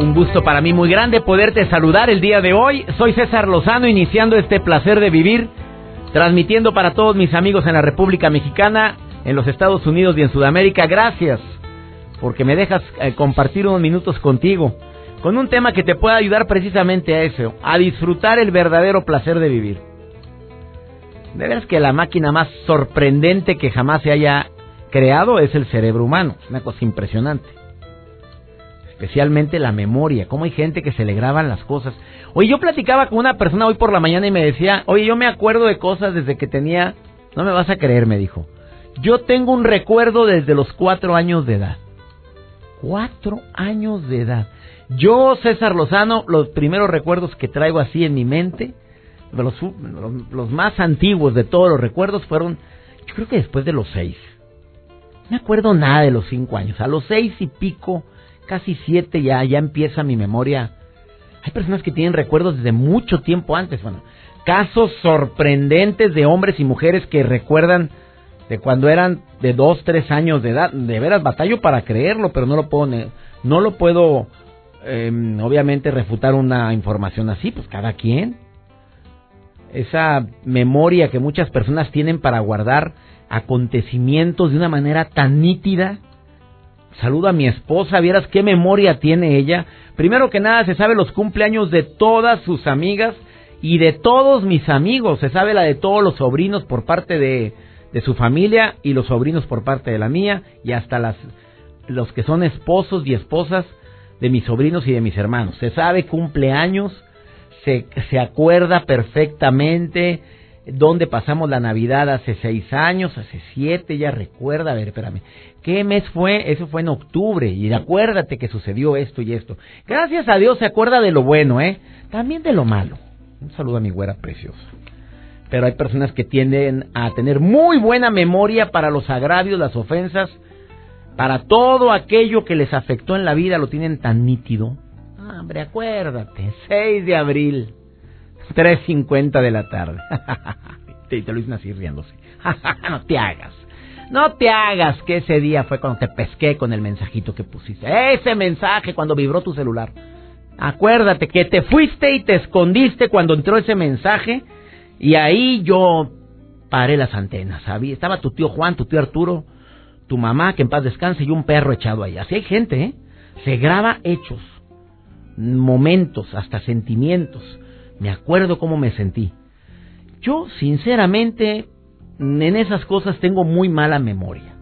Un gusto para mí muy grande poderte saludar el día de hoy. Soy César Lozano iniciando este placer de vivir, transmitiendo para todos mis amigos en la República Mexicana, en los Estados Unidos y en Sudamérica. Gracias porque me dejas eh, compartir unos minutos contigo con un tema que te pueda ayudar precisamente a eso, a disfrutar el verdadero placer de vivir. De que la máquina más sorprendente que jamás se haya creado es el cerebro humano, una cosa impresionante especialmente la memoria, cómo hay gente que se le graban las cosas. Oye, yo platicaba con una persona hoy por la mañana y me decía, oye, yo me acuerdo de cosas desde que tenía, no me vas a creer, me dijo, yo tengo un recuerdo desde los cuatro años de edad. Cuatro años de edad. Yo, César Lozano, los primeros recuerdos que traigo así en mi mente, los, los más antiguos de todos los recuerdos fueron, yo creo que después de los seis. No me acuerdo nada de los cinco años. A los seis y pico casi siete ya, ya empieza mi memoria. Hay personas que tienen recuerdos desde mucho tiempo antes. Bueno, casos sorprendentes de hombres y mujeres que recuerdan de cuando eran de dos, tres años de edad. De veras, batallo para creerlo, pero no lo puedo, no lo puedo, em, obviamente, refutar una información así. Pues cada quien. Esa memoria que muchas personas tienen para guardar acontecimientos de una manera tan nítida Saludo a mi esposa, vieras qué memoria tiene ella. Primero que nada, se sabe los cumpleaños de todas sus amigas y de todos mis amigos. Se sabe la de todos los sobrinos por parte de, de su familia y los sobrinos por parte de la mía y hasta las, los que son esposos y esposas de mis sobrinos y de mis hermanos. Se sabe cumpleaños, se, se acuerda perfectamente dónde pasamos la Navidad hace seis años, hace siete, ya recuerda, a ver, espérame, ¿qué mes fue? Eso fue en octubre, y acuérdate que sucedió esto y esto. Gracias a Dios se acuerda de lo bueno, ¿eh? También de lo malo. Un saludo a mi güera preciosa. Pero hay personas que tienden a tener muy buena memoria para los agravios, las ofensas, para todo aquello que les afectó en la vida, lo tienen tan nítido. Ah, hombre, acuérdate, 6 de abril 3.50 de la tarde. te, te lo dicen así riéndose. no te hagas. No te hagas que ese día fue cuando te pesqué con el mensajito que pusiste. Ese mensaje cuando vibró tu celular. Acuérdate que te fuiste y te escondiste cuando entró ese mensaje y ahí yo paré las antenas. ¿sabía? Estaba tu tío Juan, tu tío Arturo, tu mamá, que en paz descanse, y un perro echado ahí. Así hay gente, ¿eh? Se graba hechos, momentos, hasta sentimientos. Me acuerdo cómo me sentí. Yo, sinceramente, en esas cosas tengo muy mala memoria.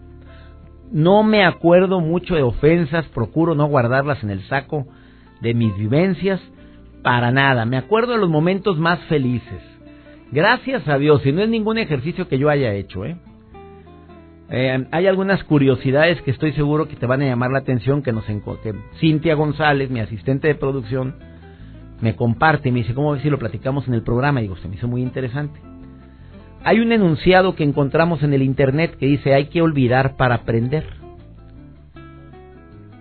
No me acuerdo mucho de ofensas, procuro no guardarlas en el saco de mis vivencias, para nada. Me acuerdo de los momentos más felices. Gracias a Dios, y no es ningún ejercicio que yo haya hecho, ¿eh? Eh, hay algunas curiosidades que estoy seguro que te van a llamar la atención, que nos que Cintia González, mi asistente de producción, me comparte me dice, ¿cómo ves si lo platicamos en el programa? Y digo, se me hizo muy interesante. Hay un enunciado que encontramos en el Internet que dice, hay que olvidar para aprender.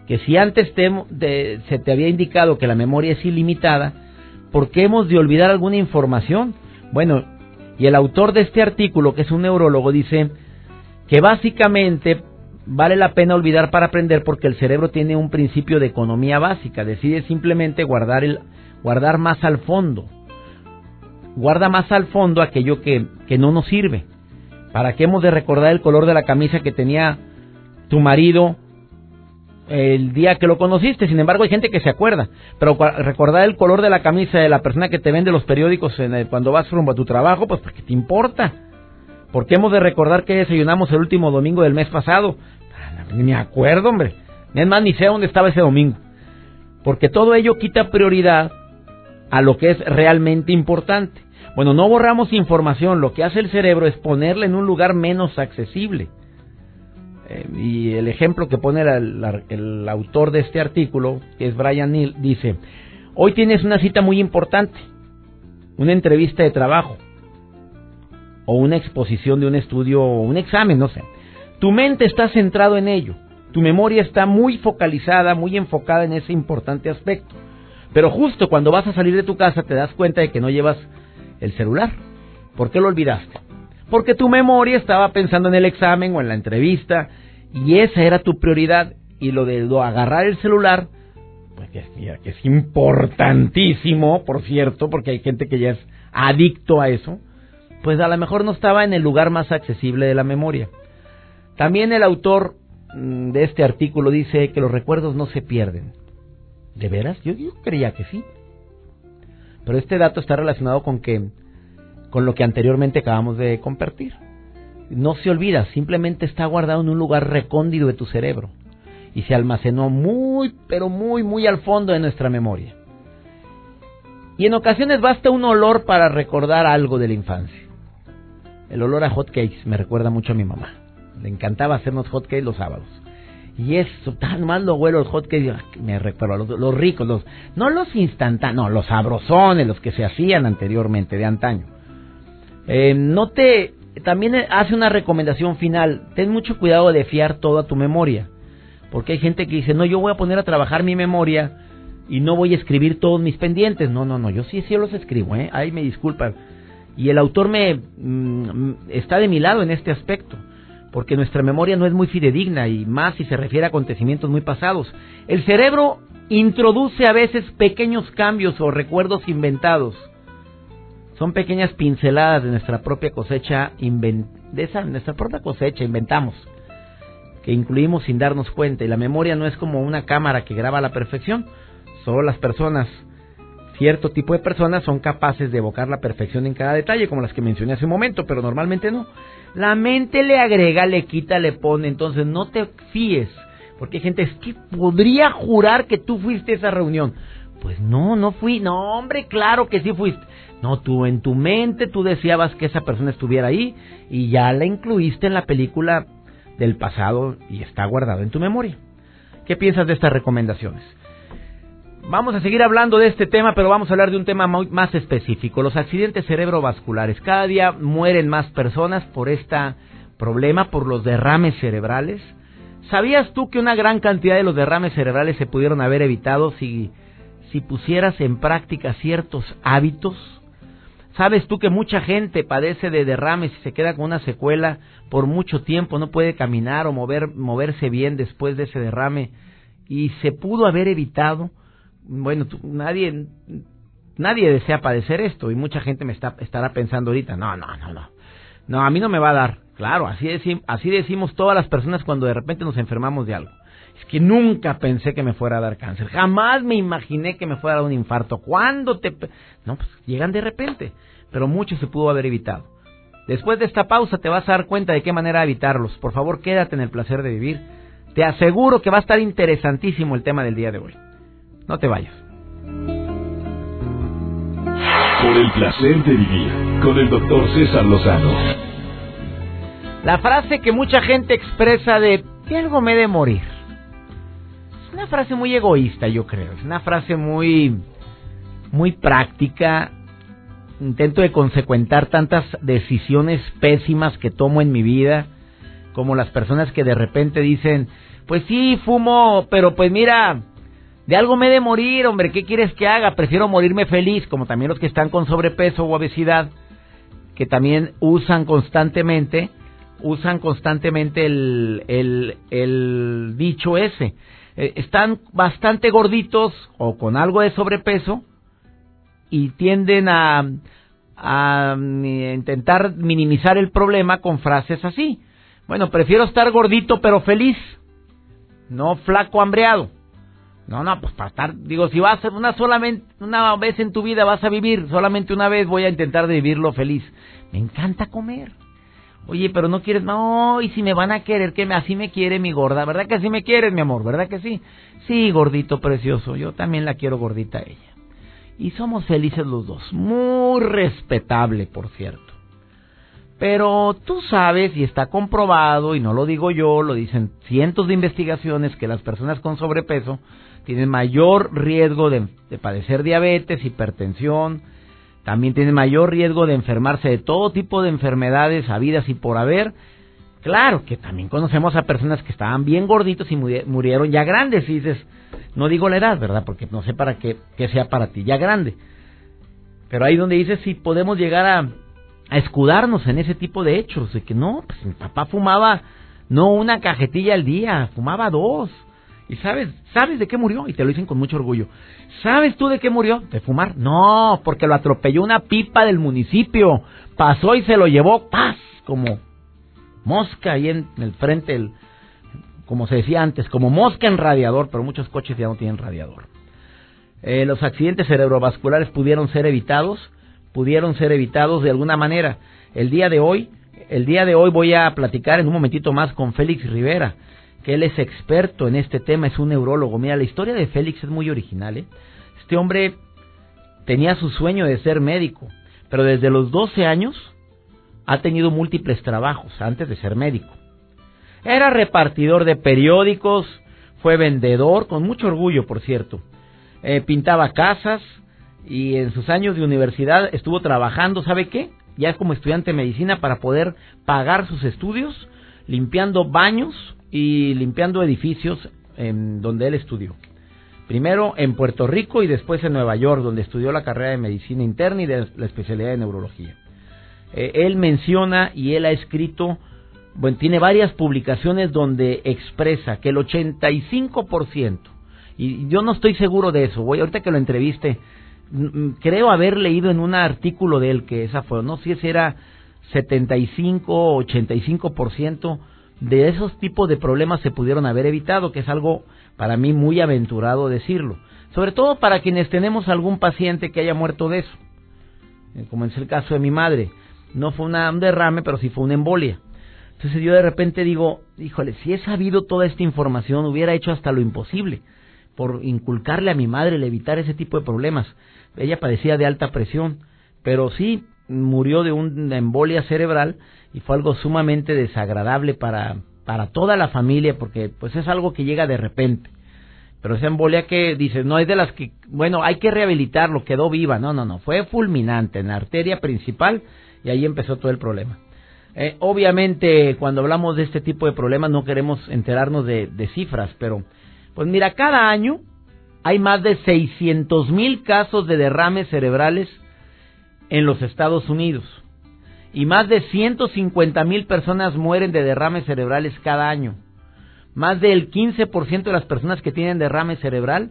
Que si antes te, se te había indicado que la memoria es ilimitada, ¿por qué hemos de olvidar alguna información? Bueno, y el autor de este artículo, que es un neurólogo, dice que básicamente vale la pena olvidar para aprender porque el cerebro tiene un principio de economía básica, decide simplemente guardar el, guardar más al fondo. Guarda más al fondo aquello que, que no nos sirve. ¿Para qué hemos de recordar el color de la camisa que tenía tu marido el día que lo conociste? Sin embargo, hay gente que se acuerda. Pero recordar el color de la camisa de la persona que te vende los periódicos en cuando vas rumbo a tu trabajo, pues porque te importa. ¿Por qué hemos de recordar que desayunamos el último domingo del mes pasado? Ni me acuerdo, hombre. Es más, ni sé dónde estaba ese domingo. Porque todo ello quita prioridad a lo que es realmente importante. Bueno, no borramos información, lo que hace el cerebro es ponerla en un lugar menos accesible. Eh, y el ejemplo que pone el autor de este artículo, que es Brian Neal, dice, hoy tienes una cita muy importante, una entrevista de trabajo, o una exposición de un estudio, o un examen, no sé. Tu mente está centrado en ello, tu memoria está muy focalizada, muy enfocada en ese importante aspecto. Pero justo cuando vas a salir de tu casa te das cuenta de que no llevas el celular. ¿Por qué lo olvidaste? Porque tu memoria estaba pensando en el examen o en la entrevista y esa era tu prioridad. Y lo de agarrar el celular, pues que, es importantísimo, por cierto, porque hay gente que ya es adicto a eso, pues a lo mejor no estaba en el lugar más accesible de la memoria. También el autor mm, de este artículo dice que los recuerdos no se pierden. ¿De veras? Yo, yo creía que sí. Pero este dato está relacionado con que con lo que anteriormente acabamos de compartir. No se olvida, simplemente está guardado en un lugar recóndito de tu cerebro y se almacenó muy, pero muy, muy al fondo de nuestra memoria. Y en ocasiones basta un olor para recordar algo de la infancia. El olor a hot cakes me recuerda mucho a mi mamá. Le encantaba hacernos hot cakes los sábados. Y eso, tan mal lo los hot cakes, me recuerdo, los, los ricos, los, no los instantáneos, no, los sabrosones, los que se hacían anteriormente, de antaño. Eh, no te, también hace una recomendación final. Ten mucho cuidado de fiar todo a tu memoria. Porque hay gente que dice, no, yo voy a poner a trabajar mi memoria y no voy a escribir todos mis pendientes. No, no, no, yo sí, sí los escribo, ¿eh? Ahí me disculpan. Y el autor me mm, está de mi lado en este aspecto. Porque nuestra memoria no es muy fidedigna y más si se refiere a acontecimientos muy pasados. El cerebro introduce a veces pequeños cambios o recuerdos inventados son pequeñas pinceladas de nuestra propia cosecha, de esa, nuestra propia cosecha, inventamos, que incluimos sin darnos cuenta. Y la memoria no es como una cámara que graba a la perfección. Solo las personas, cierto tipo de personas, son capaces de evocar la perfección en cada detalle, como las que mencioné hace un momento, pero normalmente no. La mente le agrega, le quita, le pone. Entonces no te fíes. Porque hay gente es que podría jurar que tú fuiste a esa reunión. Pues no, no fui. No, hombre, claro que sí fuiste. No, tú en tu mente tú deseabas que esa persona estuviera ahí y ya la incluiste en la película del pasado y está guardado en tu memoria. ¿Qué piensas de estas recomendaciones? Vamos a seguir hablando de este tema, pero vamos a hablar de un tema más específico, los accidentes cerebrovasculares. Cada día mueren más personas por este problema, por los derrames cerebrales. ¿Sabías tú que una gran cantidad de los derrames cerebrales se pudieron haber evitado si, si pusieras en práctica ciertos hábitos? ¿Sabes tú que mucha gente padece de derrames y se queda con una secuela por mucho tiempo, no puede caminar o mover, moverse bien después de ese derrame y se pudo haber evitado? Bueno, nadie nadie desea padecer esto y mucha gente me está, estará pensando ahorita, no, no, no, no. No, a mí no me va a dar. Claro, así, así decimos todas las personas cuando de repente nos enfermamos de algo. Es que nunca pensé que me fuera a dar cáncer. Jamás me imaginé que me fuera a dar un infarto. ¿Cuándo te.? No, pues llegan de repente. Pero mucho se pudo haber evitado. Después de esta pausa te vas a dar cuenta de qué manera evitarlos. Por favor, quédate en el placer de vivir. Te aseguro que va a estar interesantísimo el tema del día de hoy. No te vayas. Por el placer de vivir con el doctor César Lozano. La frase que mucha gente expresa de que algo me de morir una frase muy egoísta, yo creo. Es una frase muy, muy práctica. Intento de consecuentar tantas decisiones pésimas que tomo en mi vida, como las personas que de repente dicen, pues sí, fumo, pero pues mira, de algo me he de morir, hombre, ¿qué quieres que haga? Prefiero morirme feliz, como también los que están con sobrepeso o obesidad, que también usan constantemente, usan constantemente el, dicho ese. Eh, están bastante gorditos o con algo de sobrepeso y tienden a, a mm, intentar minimizar el problema con frases así. Bueno, prefiero estar gordito pero feliz, no flaco hambreado. No, no, pues para estar, digo, si vas una solamente una vez en tu vida vas a vivir, solamente una vez voy a intentar vivirlo feliz. Me encanta comer. Oye, pero no quieres, no, y si me van a querer, que me, así me quiere mi gorda, ¿verdad que así me quieres, mi amor? ¿Verdad que sí? Sí, gordito precioso, yo también la quiero gordita a ella. Y somos felices los dos, muy respetable, por cierto. Pero tú sabes y está comprobado, y no lo digo yo, lo dicen cientos de investigaciones, que las personas con sobrepeso tienen mayor riesgo de, padecer diabetes, hipertensión, también tienen mayor riesgo de enfermarse de todo tipo de enfermedades habidas y por haber. Claro que también conocemos a personas que estaban bien gorditos y murieron ya grandes. Y dices, no digo la edad, ¿verdad? Porque no sé para qué, sea para ti, ya grande. Pero ahí donde dices si podemos llegar a, a escudarnos en ese tipo de hechos, de que no, pues mi papá fumaba no una cajetilla al día, fumaba dos. ¿Y sabes, sabes de qué murió? Y te lo dicen con mucho orgullo. ¿Sabes tú de qué murió? De fumar. No, porque lo atropelló una pipa del municipio. Pasó y se lo llevó, paz, como mosca ahí en el frente, el, como se decía antes, como mosca en radiador, pero muchos coches ya no tienen radiador. Eh, los accidentes cerebrovasculares pudieron ser evitados pudieron ser evitados de alguna manera. El día de hoy, el día de hoy voy a platicar en un momentito más con Félix Rivera, él es experto en este tema, es un neurólogo. Mira, la historia de Félix es muy original. ¿eh? Este hombre tenía su sueño de ser médico, pero desde los 12 años ha tenido múltiples trabajos antes de ser médico. Era repartidor de periódicos, fue vendedor, con mucho orgullo, por cierto. Eh, pintaba casas, y en sus años de universidad estuvo trabajando, ¿sabe qué? Ya como estudiante de medicina para poder pagar sus estudios, limpiando baños y limpiando edificios en donde él estudió. Primero en Puerto Rico y después en Nueva York, donde estudió la carrera de medicina interna y de la especialidad de neurología. Eh, él menciona y él ha escrito, bueno, tiene varias publicaciones donde expresa que el 85%, y yo no estoy seguro de eso, voy ahorita que lo entreviste, creo haber leído en un artículo de él que esa fue, no sé si era 75 o 85% de esos tipos de problemas se pudieron haber evitado, que es algo para mí muy aventurado decirlo. Sobre todo para quienes tenemos algún paciente que haya muerto de eso, eh, como es el caso de mi madre. No fue una, un derrame, pero sí fue una embolia. Entonces yo de repente digo, híjole, si he sabido toda esta información, hubiera hecho hasta lo imposible por inculcarle a mi madre el evitar ese tipo de problemas. Ella padecía de alta presión, pero sí murió de una embolia cerebral y fue algo sumamente desagradable para, para toda la familia porque pues es algo que llega de repente. Pero esa embolia que dice no es de las que, bueno, hay que rehabilitarlo, quedó viva. No, no, no, fue fulminante en la arteria principal y ahí empezó todo el problema. Eh, obviamente, cuando hablamos de este tipo de problemas no queremos enterarnos de, de cifras, pero pues mira, cada año hay más de 600 mil casos de derrames cerebrales en los Estados Unidos. Y más de 150 mil personas mueren de derrames cerebrales cada año. Más del 15% de las personas que tienen derrame cerebral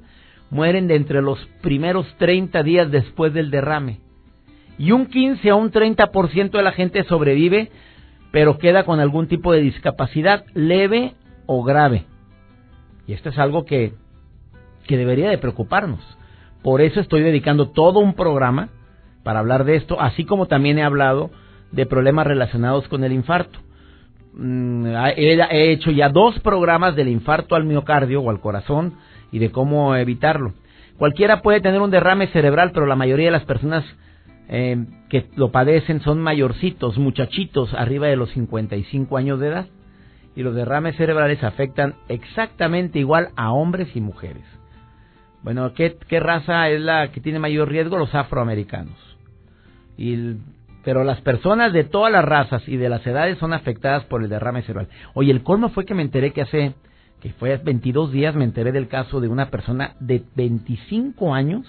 mueren de entre los primeros 30 días después del derrame. Y un 15 a un 30% de la gente sobrevive, pero queda con algún tipo de discapacidad leve o grave. Y esto es algo que que debería de preocuparnos. Por eso estoy dedicando todo un programa para hablar de esto, así como también he hablado de problemas relacionados con el infarto. Mm, he hecho ya dos programas del infarto al miocardio o al corazón y de cómo evitarlo. Cualquiera puede tener un derrame cerebral, pero la mayoría de las personas eh, que lo padecen son mayorcitos, muchachitos arriba de los 55 años de edad. Y los derrames cerebrales afectan exactamente igual a hombres y mujeres. Bueno, ¿qué, raza es la que tiene mayor riesgo? Los afroamericanos. Y pero las personas de todas las razas y de las edades son afectadas por el derrame cerebral. Oye, el colmo fue que me enteré que hace, que fue 22 días, me enteré del caso de una persona de 25 años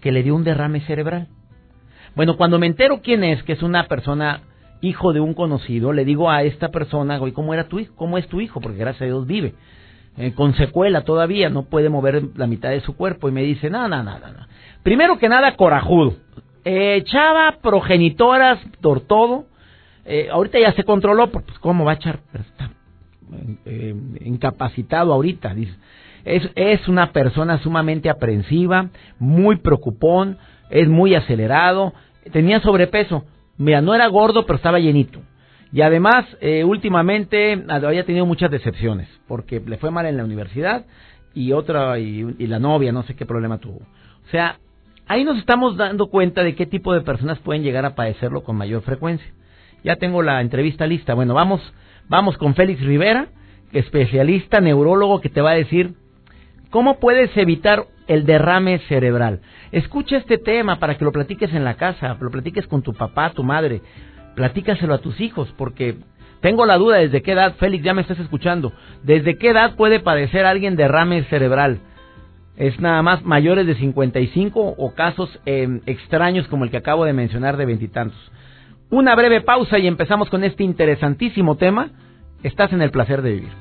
que le dio un derrame cerebral. Bueno, cuando me entero quién es, que es una persona hijo de un conocido, le digo a esta persona, oye, ¿cómo era tu hijo? ¿Cómo es tu hijo? Porque gracias a Dios vive. Eh, con secuela todavía, no puede mover la mitad de su cuerpo. Y me dice, no, no, no, no. Primero que nada, corajudo. Echaba progenitoras por todo. Eh, ahorita ya se controló, pues cómo va a echar, está eh, incapacitado ahorita. Dice. Es, es una persona sumamente aprensiva, muy preocupón, es muy acelerado, tenía sobrepeso. Mira, no era gordo, pero estaba llenito. Y además, eh, últimamente había tenido muchas decepciones, porque le fue mal en la universidad y otra, y, la novia, no sé qué problema tuvo. O sea, ahí nos estamos dando cuenta de qué tipo de personas pueden llegar a padecerlo con mayor frecuencia. Ya tengo la entrevista lista. Bueno, vamos, vamos con Félix Rivera, especialista neurólogo que te va a decir cómo puedes evitar el derrame cerebral. Escucha este tema para que lo platiques en la casa, lo platiques con tu papá, tu madre, platícaselo a tus hijos, porque tengo la duda desde qué edad, Félix, ya me estás escuchando, desde qué edad puede padecer alguien derrame cerebral. ¿Es nada más mayores de 55 o casos em, extraños como el que acabo de mencionar de veintitantos? Una breve pausa y empezamos con este interesantísimo tema. Estás en el placer de vivir.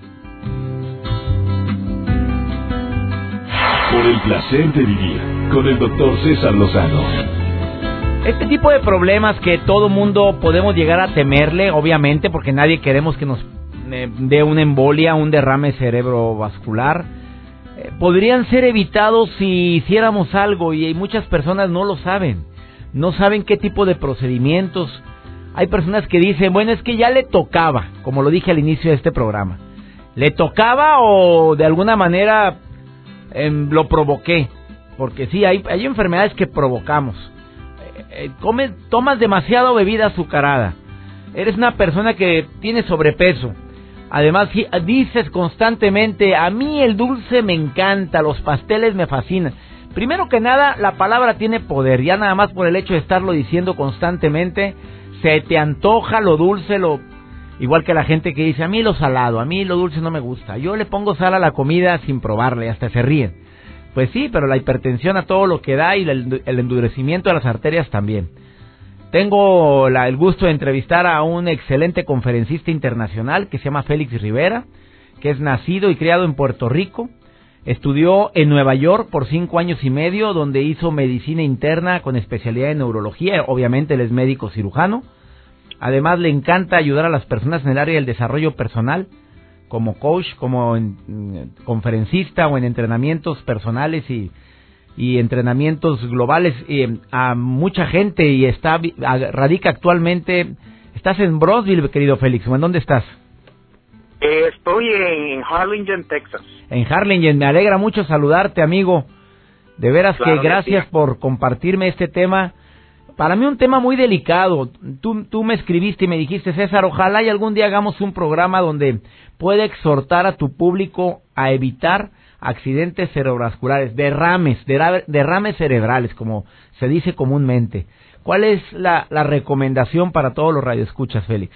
Por el placer de vivir con el doctor César Lozano. Este tipo de problemas que todo mundo podemos llegar a temerle, obviamente, porque nadie queremos que nos eh, dé una embolia, un derrame cerebrovascular, eh, podrían ser evitados si hiciéramos algo y muchas personas no lo saben. No saben qué tipo de procedimientos. Hay personas que dicen, bueno, es que ya le tocaba, como lo dije al inicio de este programa. ¿Le tocaba o de alguna manera em, lo provoqué? Porque sí, hay, enfermedades que provocamos. Eh, eh, tomas demasiado bebida azucarada. Eres una persona que tiene sobrepeso. Además, dices constantemente, a mí el dulce me encanta, los pasteles me fascinan. Primero que nada, la palabra tiene poder. Ya nada más por el hecho de estarlo diciendo constantemente, se te antoja lo dulce, lo igual que la gente que dice, a mí lo salado, a mí lo dulce no me gusta. Yo le pongo sal a la comida sin probarle, hasta se ríen. Pues sí, pero la hipertensión a todo lo que da y el, endurecimiento de las arterias también. Tengo el gusto de entrevistar a un excelente conferencista internacional que se llama Félix Rivera, que es nacido y criado en Puerto Rico. Estudió en Nueva York por cinco años y medio, donde hizo medicina interna con especialidad en neurología. Obviamente él es médico cirujano. Además le encanta ayudar a las personas en el área del desarrollo personal como coach, como conferencista o en entrenamientos personales y, entrenamientos globales a mucha gente y está radica actualmente. Estás en Brosville, querido Félix. ¿En dónde estás? Eh, estoy en Harlingen, Texas. En Harlingen, me alegra mucho saludarte, amigo. De veras que gracias por compartirme este tema para mí un tema muy delicado. Tú, tú me escribiste y me dijiste, César, ojalá y algún día hagamos un programa donde pueda exhortar a tu público a evitar accidentes cerebrovasculares, derrames, derrames cerebrales, como se dice comúnmente. ¿Cuál es la, la recomendación para todos los radioescuchas, Félix?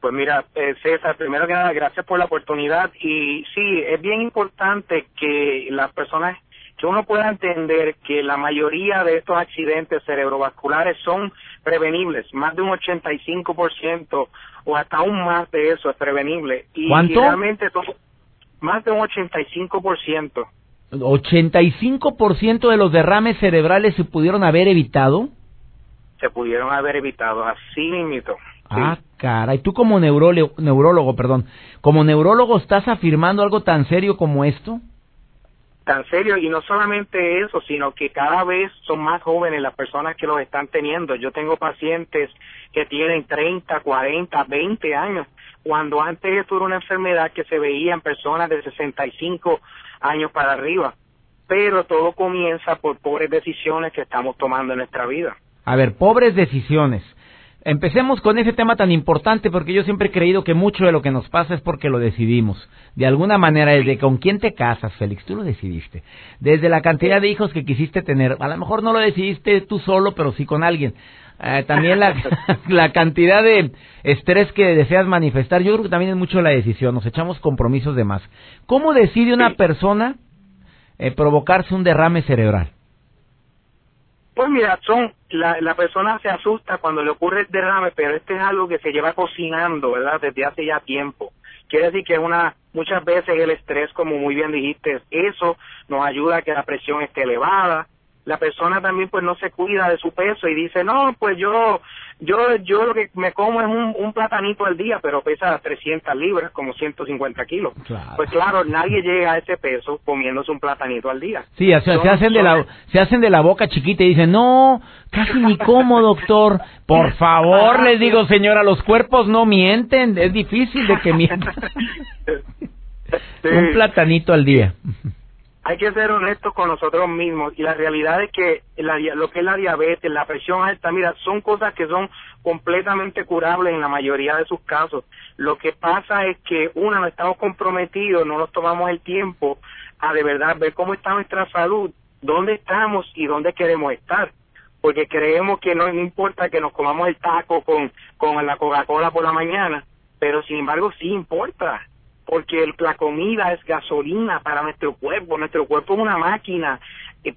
Pues mira, eh, César, primero que nada, gracias por la oportunidad. Y sí, es bien importante que las personas que uno pueda entender que la mayoría de estos accidentes cerebrovasculares son prevenibles, más de un 85% o hasta aún más de eso es prevenible. Y, ¿Cuánto? realmente todo, más de un 85%. ¿85% de los derrames cerebrales se pudieron haber evitado? Se pudieron haber evitado, así mismo. Ah, caray, tú como neurólogo, neurólogo, perdón, como neurólogo estás afirmando algo tan serio como esto? tan serio y no solamente eso, sino que cada vez son más jóvenes las personas que los están teniendo. Yo tengo pacientes que tienen 30, 40, 20 años, cuando antes esto era una enfermedad que se veía en personas de 65 años para arriba. Pero todo comienza por pobres decisiones que estamos tomando en nuestra vida. A ver, pobres decisiones. Empecemos con ese tema tan importante porque yo siempre he creído que mucho de lo que nos pasa es porque lo decidimos. De alguna manera, desde con quién te casas, Félix, tú lo decidiste. Desde la cantidad de hijos que quisiste tener. A lo mejor no lo decidiste tú solo, pero sí con alguien. Eh, también la, la cantidad de estrés que deseas manifestar. Yo creo que también es mucho la decisión. Nos echamos compromisos de más. ¿Cómo decide una persona eh, provocarse un derrame cerebral? Pues mira, son la, la persona se asusta cuando le ocurre el derrame, pero este es algo que se lleva cocinando, ¿verdad? Desde hace ya tiempo. Quiere decir que una muchas veces el estrés, como muy bien dijiste, eso nos ayuda a que la presión esté elevada, la persona también pues no se cuida de su peso y dice, no, pues yo yo yo lo que me como es un, un platanito al día, pero pesa 300 libras, como 150 kilos. Pues claro, nadie llega a ese peso comiéndose un platanito al día. Sí, se, hacen de la, se hacen de la boca chiquita y dicen, no, casi ni como, doctor. Por favor, les digo, señora, los cuerpos no mienten, es difícil de que mientan. un platanito al día. Hay que ser honestos con nosotros mismos y la realidad es que lo que es la diabetes, la presión alta, mira, son cosas que son completamente curables en la mayoría de sus casos. Lo que pasa es que, una, no estamos comprometidos, no nos tomamos el tiempo a de verdad ver cómo está nuestra salud, dónde estamos y dónde queremos estar. Porque creemos que no, importa que nos comamos el taco con, con la Coca-Cola por la mañana, pero sin embargo sí importa porque la comida es gasolina para nuestro cuerpo, nuestro cuerpo es una máquina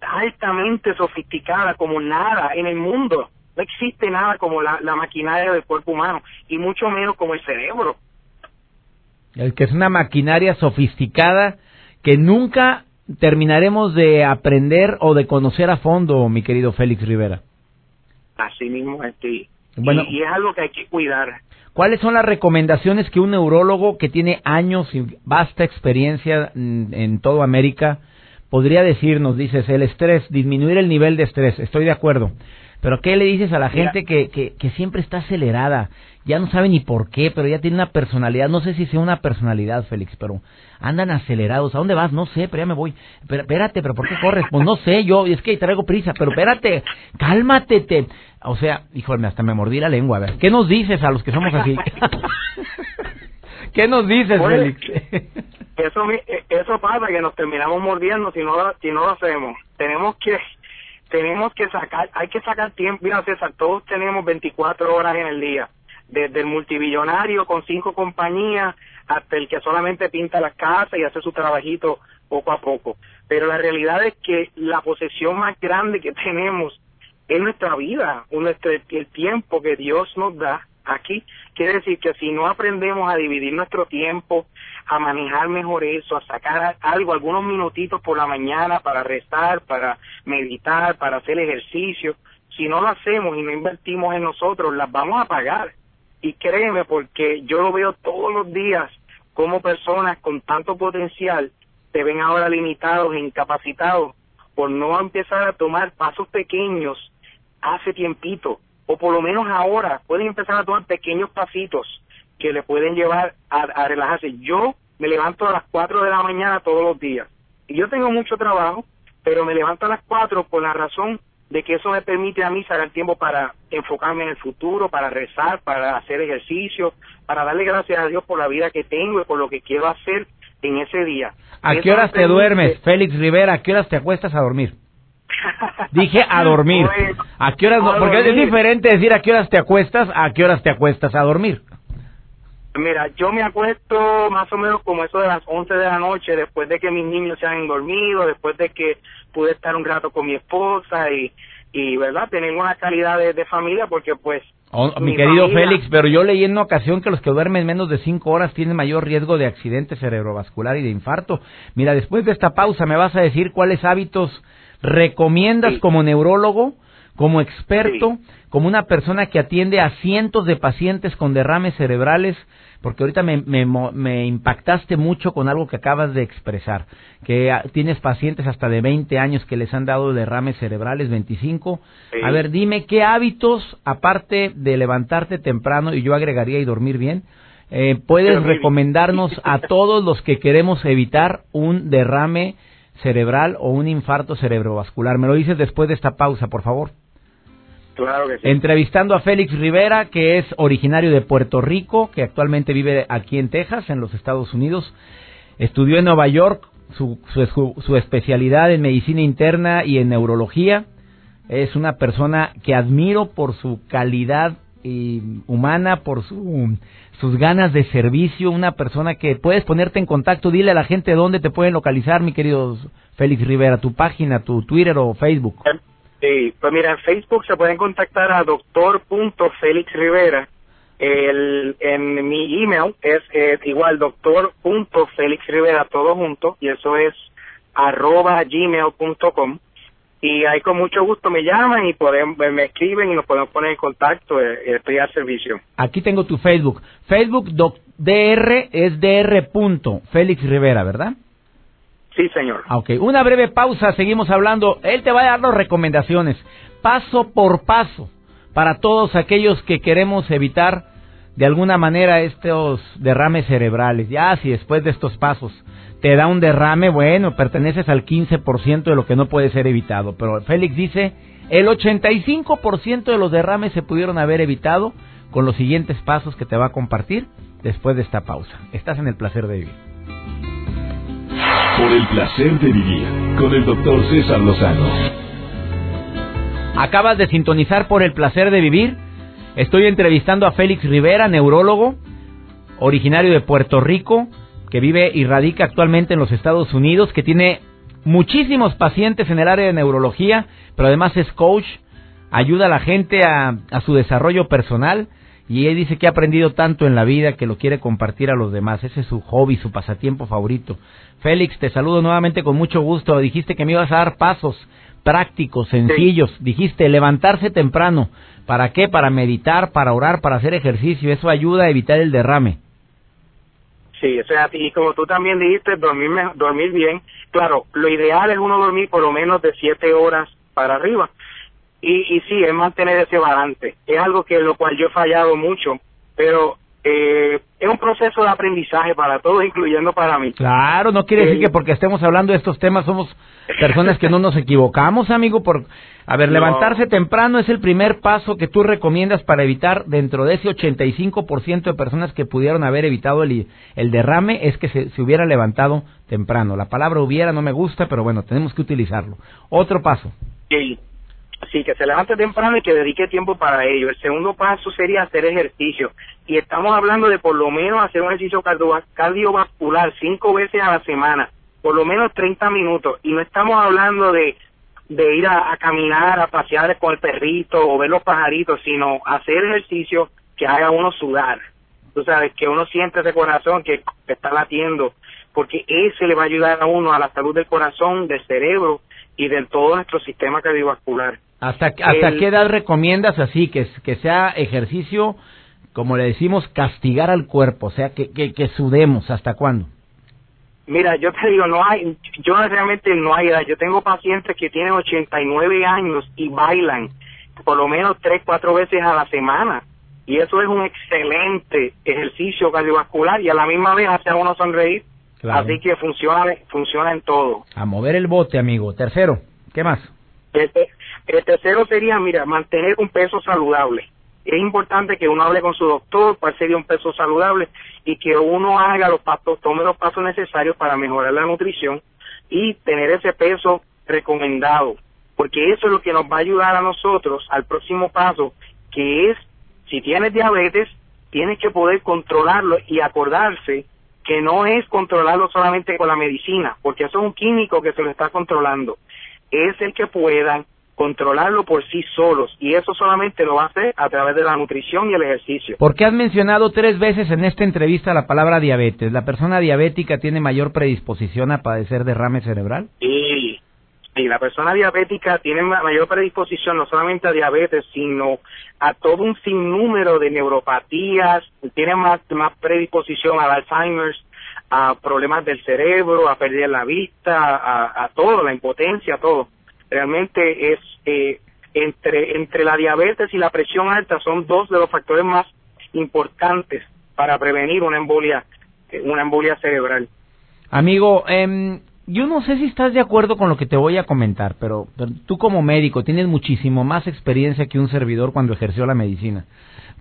altamente sofisticada como nada en el mundo. No existe nada como la, maquinaria del cuerpo humano y mucho menos como el cerebro. El que es una maquinaria sofisticada que nunca terminaremos de aprender o de conocer a fondo, mi querido Félix Rivera. Así mismo es, Bueno, y es algo que hay que cuidar. ¿Cuáles son las recomendaciones que un neurólogo que tiene años y vasta experiencia en, toda América podría decirnos? Dices, el estrés, disminuir el nivel de estrés, estoy de acuerdo. Pero ¿qué le dices a la gente que, que, que, siempre está acelerada? Ya no sabe ni por qué, pero ya tiene una personalidad. No sé si sea una personalidad, Félix, pero andan acelerados. ¿A dónde vas? No sé, pero ya me voy. Pero, espérate, ¿pero por qué corres? Pues no sé, yo, es que traigo prisa, pero espérate, cálmate. Te. O sea, híjole, hasta me mordí la lengua. A ver, ¿qué nos dices a los que somos así? ¿Qué nos dices, Félix? eso, eso pasa, que nos terminamos mordiendo si no, si no lo hacemos. Tenemos que tenemos que sacar, hay que sacar tiempo, mira César, todos tenemos 24 horas en el día, desde el multibillonario con cinco compañías hasta el que solamente pinta las casas y hace su trabajito poco a poco. Pero la realidad es que la posesión más grande que tenemos es nuestra vida, nuestro, el tiempo que Dios nos da aquí. Quiere decir que si no aprendemos a dividir nuestro tiempo, a manejar mejor eso, a sacar algo, algunos minutitos por la mañana para rezar, para meditar, para hacer ejercicio, si no lo hacemos y no invertimos en nosotros, las vamos a pagar. Y créeme, porque yo lo veo todos los días como personas con tanto potencial se ven ahora limitados e incapacitados por no empezar a tomar pasos pequeños hace tiempito o por lo menos ahora pueden empezar a tomar pequeños pasitos que le pueden llevar a, relajarse. Yo me levanto a las 4 de la mañana todos los días y yo tengo mucho trabajo, pero me levanto a las 4 por la razón de que eso me permite a mí sacar tiempo para enfocarme en el futuro, para rezar, para hacer ejercicio, para darle gracias a Dios por la vida que tengo y por lo que quiero hacer en ese día. ¿A qué horas te duermes, Félix Rivera? ¿A qué horas te acuestas a dormir? Dije a dormir. ¿A qué horas no? Porque es diferente decir a qué horas te acuestas a qué horas te acuestas a dormir. Mira, yo me acuesto más o menos como eso de las 11 de la noche, después de que mis niños se han dormido, después de que pude estar un rato con mi esposa y, y ¿verdad? Tener una calidad de, familia porque pues... Oh, mi, querido Félix, pero yo leí en una ocasión que los que duermen menos de 5 horas tienen mayor riesgo de accidente cerebrovascular y de infarto. Mira, después de esta pausa me vas a decir cuáles hábitos recomiendas como neurólogo, como experto, como una persona que atiende a cientos de pacientes con derrames cerebrales, porque ahorita me, me, impactaste mucho con algo que acabas de expresar, que tienes pacientes hasta de 20 años que les han dado derrames cerebrales, 25. A ver, dime qué hábitos, aparte de levantarte temprano, y yo agregaría y dormir bien, eh, puedes recomendarnos a todos los que queremos evitar un derrame cerebral o un infarto cerebrovascular. Me lo dices después de esta pausa, por favor. Claro que sí. Entrevistando a Félix Rivera, que es originario de Puerto Rico, que actualmente vive aquí en Texas, en los Estados Unidos. Estudió en Nueva York su, su, su especialidad en medicina interna y en neurología. Es una persona que admiro por su calidad y humana, por su, sus ganas de servicio, una persona que puedes ponerte en contacto, dile a la gente dónde te pueden localizar, mi querido Félix Rivera, tu página, tu Twitter o Facebook. Sí, pues mira, en Facebook se pueden contactar a doctor.félix Rivera. El, en mi email es, igual doctor.félix Rivera todo junto y eso es arroba gmail.com y ahí con mucho gusto me llaman y podemos, me escriben y nos podemos poner en contacto, eh, estoy al servicio. Aquí tengo tu Facebook. Facebook DR es DR. Félix Rivera, ¿verdad? Sí, señor. Ah, ok, una breve pausa, seguimos hablando. Él te va a dar las recomendaciones, paso por paso, para todos aquellos que queremos evitar de alguna manera estos derrames cerebrales. Ya, si después de estos pasos te da un derrame, bueno, perteneces al 15% de lo que no puede ser evitado. Pero Félix dice, el 85% de los derrames se pudieron haber evitado con los siguientes pasos que te va a compartir después de esta pausa. Estás en el placer de vivir. Por el placer de vivir con el doctor César Lozano. Acabas de sintonizar por el placer de vivir. Estoy entrevistando a Félix Rivera, neurólogo, originario de Puerto Rico, que vive y radica actualmente en los Estados Unidos, que tiene muchísimos pacientes en el área de neurología, pero además es coach, ayuda a la gente a, su desarrollo personal y él dice que ha aprendido tanto en la vida que lo quiere compartir a los demás. Ese es su hobby, su pasatiempo favorito. Félix, te saludo nuevamente con mucho gusto. Dijiste que me ibas a dar pasos prácticos, sencillos. Dijiste levantarse temprano. ¿Para qué? Para meditar, para orar, para hacer ejercicio. Eso ayuda a evitar el derrame. Sí, o sea, y como tú también dijiste, dormir, dormir bien. Claro, lo ideal es uno dormir por lo menos de siete horas para arriba. Y, y sí, es mantener ese balance. Es algo que lo cual yo he fallado mucho, pero eh, es un proceso de aprendizaje para todos, incluyendo para mí. Claro, no quiere decir que porque estemos hablando de estos temas somos personas que no nos equivocamos, amigo. Por, a ver, levantarse temprano es el primer paso que tú recomiendas para evitar dentro de ese 85% de personas que pudieron haber evitado el, el derrame, es que se, se hubiera levantado temprano. La palabra hubiera no me gusta, pero bueno, tenemos que utilizarlo. Otro paso. Sí. Sí, que se levante temprano y que dedique tiempo para ello. El segundo paso sería hacer ejercicio. Y estamos hablando de por lo menos hacer un ejercicio cardiovascular cinco veces a la semana, por lo menos 30 minutos. Y no estamos hablando de, de ir a, caminar, a pasear con el perrito o ver los pajaritos, sino hacer ejercicio que haga uno sudar. Tú sabes, que uno siente ese corazón que está latiendo, porque ese le va a ayudar a uno a la salud del corazón, del cerebro y de todo nuestro sistema cardiovascular. ¿Hasta, hasta qué edad recomiendas así que, que sea ejercicio, como le decimos, castigar al cuerpo? O sea, que, que, sudemos. ¿Hasta cuándo? Mira, yo te digo, no hay, yo realmente no hay edad. Yo tengo pacientes que tienen 89 años y bailan por lo menos 3, 4 veces a la semana. Y eso es un excelente ejercicio cardiovascular y a la misma vez hace a uno sonreír. Así que funciona, funciona en todo. A mover el bote, amigo. Tercero, ¿qué más? El tercero sería, mira, mantener un peso saludable. Es importante que uno hable con su doctor cuál sería un peso saludable y que uno haga los pasos, tome los pasos necesarios para mejorar la nutrición y tener ese peso recomendado. Porque eso es lo que nos va a ayudar a nosotros al próximo paso, que es, si tienes diabetes, tienes que poder controlarlo y acordarse que no es controlarlo solamente con la medicina, porque eso es un químico que se lo está controlando. Es el que puedan controlarlo por sí solos y eso solamente lo va a través de la nutrición y el ejercicio. ¿Por qué has mencionado tres veces en esta entrevista la palabra diabetes? ¿La persona diabética tiene mayor predisposición a padecer derrame cerebral? Sí, sí, la persona diabética tiene mayor predisposición no solamente a diabetes, sino a todo un sinnúmero de neuropatías, tiene más, más predisposición al Alzheimer's, a problemas del cerebro, a perder la vista, a, a todo, la impotencia, todo realmente es eh, entre, entre la diabetes y la presión alta son dos de los factores más importantes para prevenir una embolia, eh, una embolia cerebral. Amigo, eh, yo no sé si estás de acuerdo con lo que te voy a comentar, pero, tú como médico tienes muchísimo más experiencia que un servidor cuando ejerció la medicina.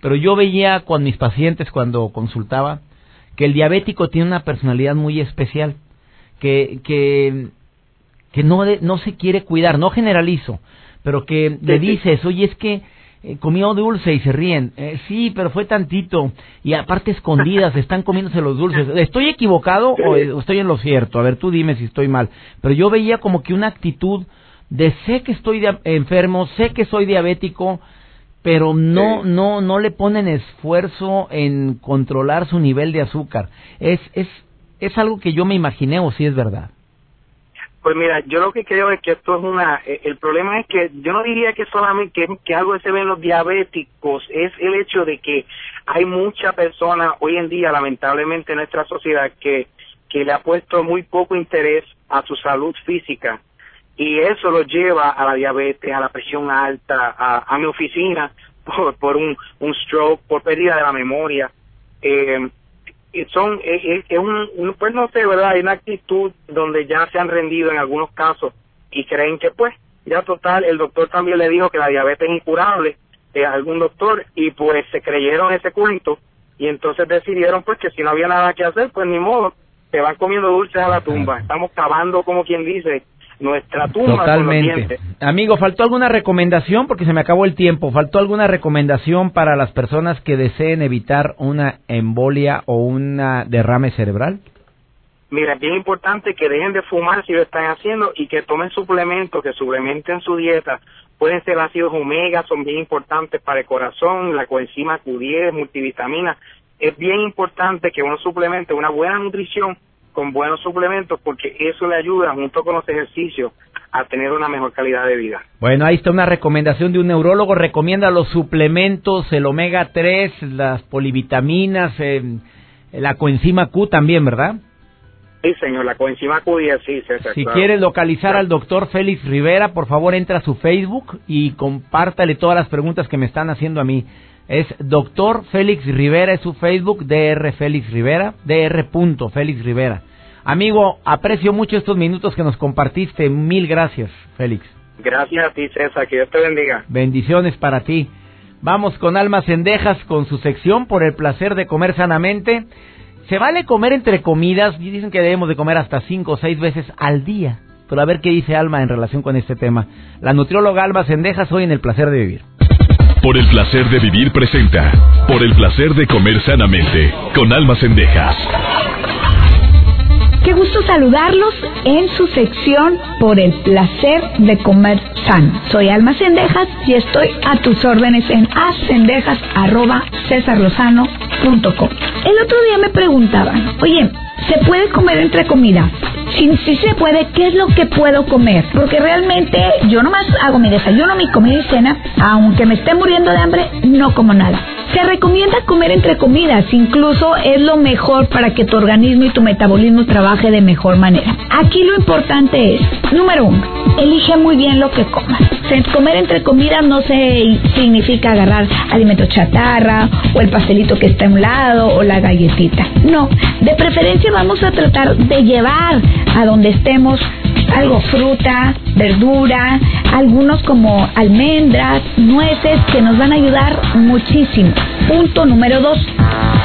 Pero yo veía con mis pacientes cuando consultaba que el diabético tiene una personalidad muy especial, que, que que no, no se quiere cuidar, no generalizo, pero que le dices, oye, es que eh, comió dulce y se ríen. Eh, sí, pero fue tantito. Y aparte escondidas, están comiéndose los dulces. ¿Estoy equivocado o estoy en lo cierto? A ver, tú dime si estoy mal. Pero yo veía como que una actitud de sé que estoy enfermo, sé que soy diabético, pero no, no, no le ponen esfuerzo en controlar su nivel de azúcar. Es, es, es algo que yo me imaginé o si es verdad. Pues mira, yo lo que creo es que esto es una, eh, el problema es que yo no diría que solamente que, que algo se ve en los diabéticos, es el hecho de que hay mucha personas hoy en día, lamentablemente en nuestra sociedad, que, que le ha puesto muy poco interés a su salud física y eso lo lleva a la diabetes, a la presión alta, a, mi oficina por, por un, un stroke, por pérdida de la memoria. Eh, son es, un, pues no sé, ¿verdad? Hay una actitud donde ya se han rendido en algunos casos y creen que pues ya total, el doctor también le dijo que la diabetes es incurable, de algún doctor, y pues se creyeron ese cuento y entonces decidieron pues que si no había nada que hacer, pues ni modo, se van comiendo dulces a la tumba. Estamos cavando, como quien dice, nuestra tumba. Totalmente. Amigo, ¿faltó alguna recomendación? Porque se me acabó el tiempo. ¿Faltó alguna recomendación para las personas que deseen evitar una embolia o una derrame cerebral? Mira, es bien importante que dejen de fumar si lo están haciendo y que tomen suplementos, que suplementen su dieta Pueden ser ácidos omega, son bien importantes para el corazón, la coenzima Q10, multivitaminas. Es bien importante que uno suplemente una buena nutrición con buenos suplementos porque eso le ayuda junto con los ejercicios a tener una mejor calidad de vida. Bueno, ahí está una recomendación de un neurólogo, recomienda los suplementos, el omega 3, las polivitaminas, eh, la coenzima Q también, ¿verdad? Sí, señor, la coenzima Q10, sí, sí, Si quieres localizar al doctor Félix Rivera, por favor entra a su Facebook y compártale todas las preguntas que me están haciendo a mí. Es doctor Félix Rivera, es su Facebook, DR Félix Rivera, DR. Félix Rivera. Amigo, aprecio mucho estos minutos que nos compartiste. Mil gracias, Félix. Gracias a ti, César. Que Dios te bendiga. Bendiciones para ti. Vamos con Almas Cendejas con su sección por el placer de comer sanamente. Se vale comer entre comidas, y dicen que debemos de comer hasta cinco o seis veces al día. Pero a ver qué dice Alma en relación con este tema. La nutrióloga Alma Sendejas hoy en El Placer de Vivir. Por el placer de vivir presenta. Por el placer de comer sanamente. Con Alma Sendejas. Qué gusto saludarlos en su sección por el placer de comer sano. Soy Alma Cendejas y estoy a tus órdenes en ascendejas.cesarlozano.com. El otro día me preguntaban, oye, ¿se puede comer entre comidas? Si, si se puede, ¿qué es lo que puedo comer? Porque realmente yo nomás hago mi desayuno, mi comida y cena, aunque me esté muriendo de hambre, no como nada. Se recomienda comer entre comidas, incluso es lo mejor para que tu organismo y tu metabolismo trabaje de mejor manera. Aquí lo importante es, número uno, elige muy bien lo que comas. Comer entre comidas no se significa agarrar alimentos chatarra o el pastelito que está a un lado o la galletita. No, de preferencia vamos a tratar de llevar a donde estemos algo fruta, verdura, algunos como almendras, nueces que nos van a ayudar muchísimo. Punto número dos,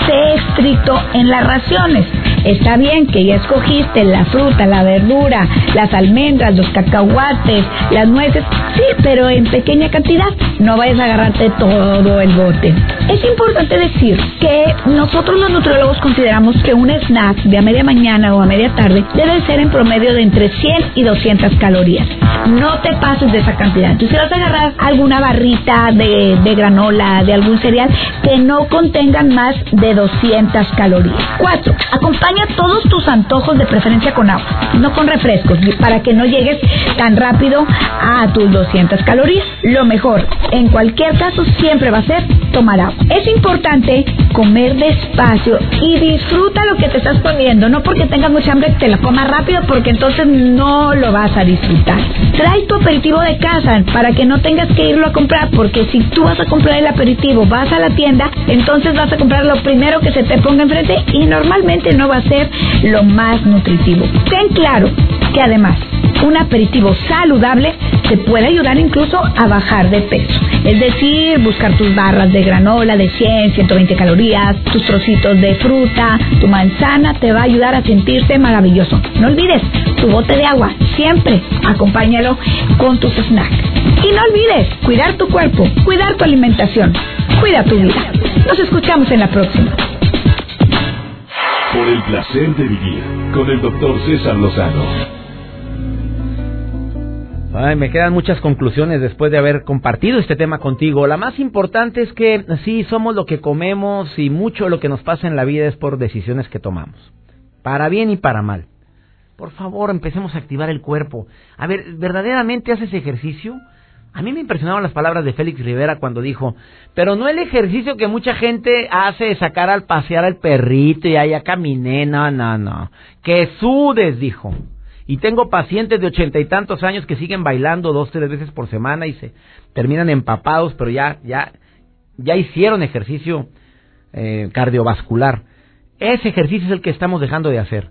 sé estricto en las raciones. Está bien que ya escogiste la fruta, la verdura, las almendras, los cacahuates, las nueces, sí, pero en pequeña cantidad. No vayas a agarrarte todo el bote. Es importante decir que nosotros los nutriólogos consideramos que un snack de a media mañana o a media tarde debe ser en promedio de entre 100 y 200 calorías. No te pases de esa cantidad. Entonces, si vas a agarrar alguna barrita de, de granola, de algún cereal, que no contengan más de 200 calorías. Cuatro, acompaña todos tus antojos de preferencia con agua, no con refrescos, para que no llegues tan rápido a tus 200 calorías. Lo mejor, en cualquier caso, siempre va a ser tomar agua. Es importante comer despacio y disfruta lo que te estás poniendo, no porque tengas mucha hambre te la comas rápido, porque entonces no lo vas a disfrutar. Trae tu aperitivo de casa para que no tengas que irlo a comprar, porque si tú vas a comprar el aperitivo, vas a la tienda, entonces vas a comprar lo primero que se te ponga enfrente y normalmente no va a ser lo más nutritivo. Ten claro que además un aperitivo saludable te puede ayudar incluso a bajar de peso. Es decir, buscar tus barras de granola de 100, 120 calorías, tus trocitos de fruta, tu manzana te va a ayudar a sentirte maravilloso. No olvides tu bote de agua, siempre acompáñalo con tus snacks. Y no olvides cuidar tu cuerpo, cuidar tu alimentación, cuida tu vida. Nos escuchamos en la próxima. Por el placer de vivir con el doctor César Lozano me quedan muchas conclusiones después de haber compartido este tema contigo. La más importante es que sí, somos lo que comemos y mucho lo que nos pasa en la vida es por decisiones que tomamos. Para bien y para mal. Por favor, empecemos a activar el cuerpo. A ver, ¿verdaderamente haces ejercicio? A mí me impresionaron las palabras de Félix Rivera cuando dijo, pero no el ejercicio que mucha gente hace sacar al pasear al perrito y allá caminé, no, no, no. Que sudes, dijo. Y tengo pacientes de ochenta y tantos años que siguen bailando dos, tres veces por semana y se terminan empapados, pero ya, ya, ya hicieron ejercicio eh, cardiovascular. Ese ejercicio es el que estamos dejando de hacer.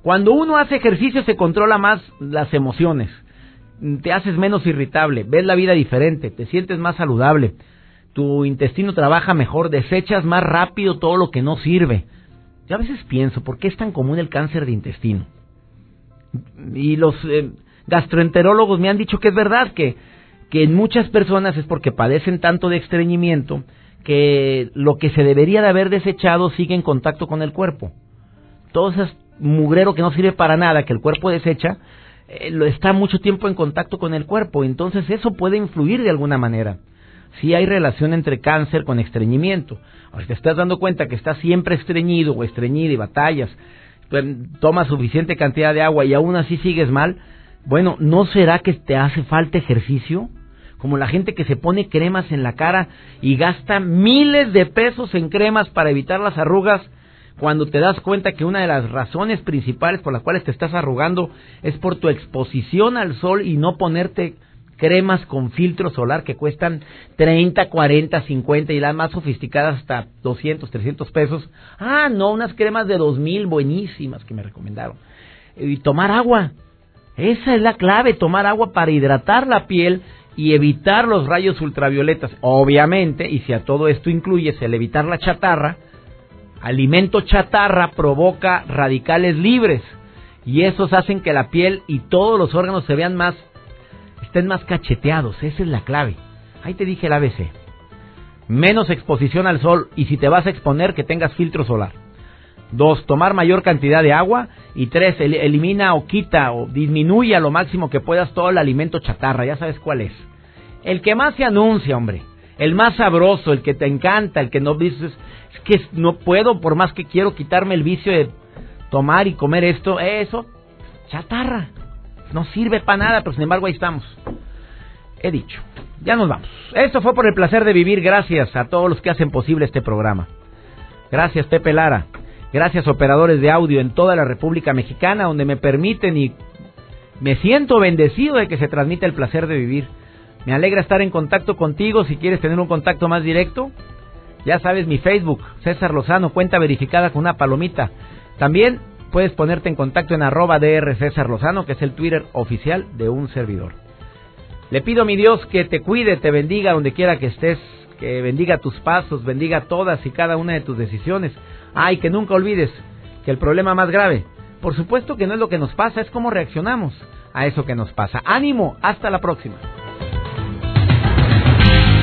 Cuando uno hace ejercicio se controla más las emociones, te haces menos irritable, ves la vida diferente, te sientes más saludable, tu intestino trabaja mejor, desechas más rápido todo lo que no sirve. Yo a veces pienso, ¿por qué es tan común el cáncer de intestino? Y los eh, gastroenterólogos me han dicho que es verdad, que, que en muchas personas es porque padecen tanto de estreñimiento que lo que se debería de haber desechado sigue en contacto con el cuerpo. Todo ese mugrero que no sirve para nada, que el cuerpo desecha, eh, lo está mucho tiempo en contacto con el cuerpo. Entonces eso puede influir de alguna manera. Si hay relación entre cáncer con estreñimiento. Ahora, si te estás dando cuenta que estás siempre estreñido o estreñida y batallas, pues, tomas suficiente cantidad de agua y aún así sigues mal, bueno, ¿no será que te hace falta ejercicio? Como la gente que se pone cremas en la cara y gasta miles de pesos en cremas para evitar las arrugas, cuando te das cuenta que una de las razones principales por las cuales te estás arrugando es por tu exposición al sol y no ponerte cremas con filtro solar que cuestan 30, 40, 50 y las más sofisticadas hasta 200, 300 pesos. Ah, no, unas cremas de 2000 buenísimas que me recomendaron. Y tomar agua. Esa es la clave, tomar agua para hidratar la piel y evitar los rayos ultravioletas. Obviamente, y si a todo esto incluyes el evitar la chatarra, alimento chatarra provoca radicales libres y esos hacen que la piel y todos los órganos se vean más estén más cacheteados, esa es la clave. Ahí te dije el ABC. Menos exposición al sol y si te vas a exponer que tengas filtro solar. Dos, tomar mayor cantidad de agua. Y tres, elimina o quita o disminuye a lo máximo que puedas todo el alimento chatarra. Ya sabes cuál es. El que más se anuncia, hombre. El más sabroso, el que te encanta, el que no dices, es que no puedo, por más que quiero quitarme el vicio de tomar y comer esto, eso, chatarra. No sirve para nada, pero sin embargo ahí estamos. He dicho. Ya nos vamos. Esto fue por el placer de vivir. Gracias a todos los que hacen posible este programa. Gracias, Pepe Lara. Gracias, operadores de audio en toda la República Mexicana, donde me permiten y me siento bendecido de que se transmita el placer de vivir. Me alegra estar en contacto contigo. Si quieres tener un contacto más directo, ya sabes mi Facebook, César Lozano, cuenta verificada con una palomita. También puedes ponerte en contacto en arroba DR César Lozano, que es el Twitter oficial de un servidor. Le pido a mi Dios que te cuide, te bendiga donde quiera que estés, que bendiga tus pasos, bendiga todas y cada una de tus decisiones. Ay, que nunca olvides que el problema más grave, por supuesto que no es lo que nos pasa, es cómo reaccionamos a eso que nos pasa. Ánimo, hasta la próxima.